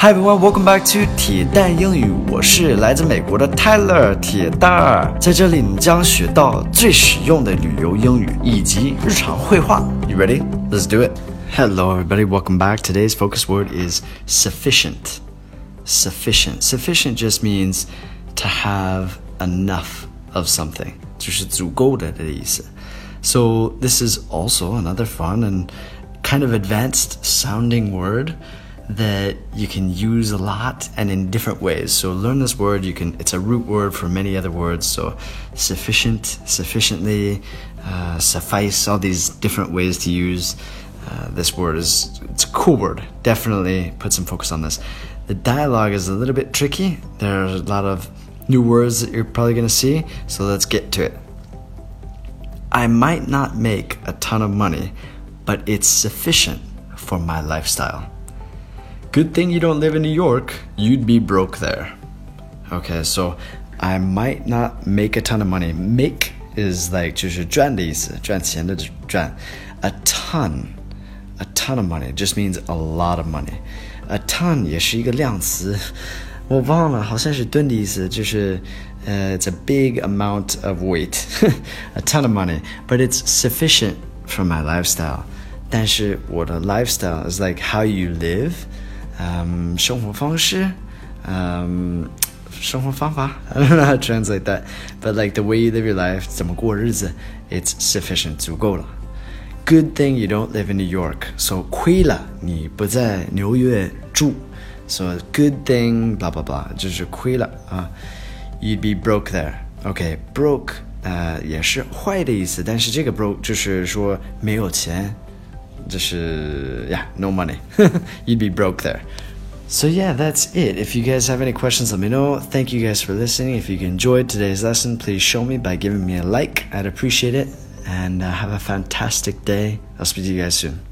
Hi everyone, welcome back to 铁蛋英语。我是来自美国的 Tyler 铁蛋儿，在这里你将学到最实用的旅游英语以及日常会话。You ready? Let's do it. Hello everybody, welcome back. Today's focus word is sufficient. Sufficient. Sufficient just means to have enough of something. something，就是足够的的意思。So this is also another fun and kind of advanced sounding word that you can use a lot and in different ways. So learn this word. You can. It's a root word for many other words. So sufficient, sufficiently, uh, suffice. All these different ways to use uh, this word is. It's a cool word. Definitely put some focus on this. The dialogue is a little bit tricky. There are a lot of new words that you're probably going to see. So let's get to it. I might not make a ton of money, but it's sufficient for my lifestyle. Good thing you don't live in New York, you'd be broke there. Okay, so I might not make a ton of money. Make is like 就是赚的意思，赚钱的赚。A ton, a ton of money just means a lot of money. A ton 也是一个量词，我忘了，好像是吨的意思，就是呃、uh,，it's a big amount of weight, a ton of money, but it's sufficient for my lifestyle. 但是我的 lifestyle is like how you live. Um, 生活方式, um, 生活方法. I don't know how to translate that, but like the way you live your life, 怎么过日子, it's sufficient, 足够了. Good thing you don't live in New York. So 亏了你不在纽约住. So good thing, blah blah blah，就是亏了啊。You'd be broke there. Okay, broke 呃也是坏的意思，但是这个 broke 就是说没有钱。 就是 yeah, no money. You'd be broke there. So yeah, that's it. If you guys have any questions, let me know. Thank you guys for listening. If you enjoyed today's lesson, please show me by giving me a like. I'd appreciate it. And uh, have a fantastic day. I'll speak to you guys soon.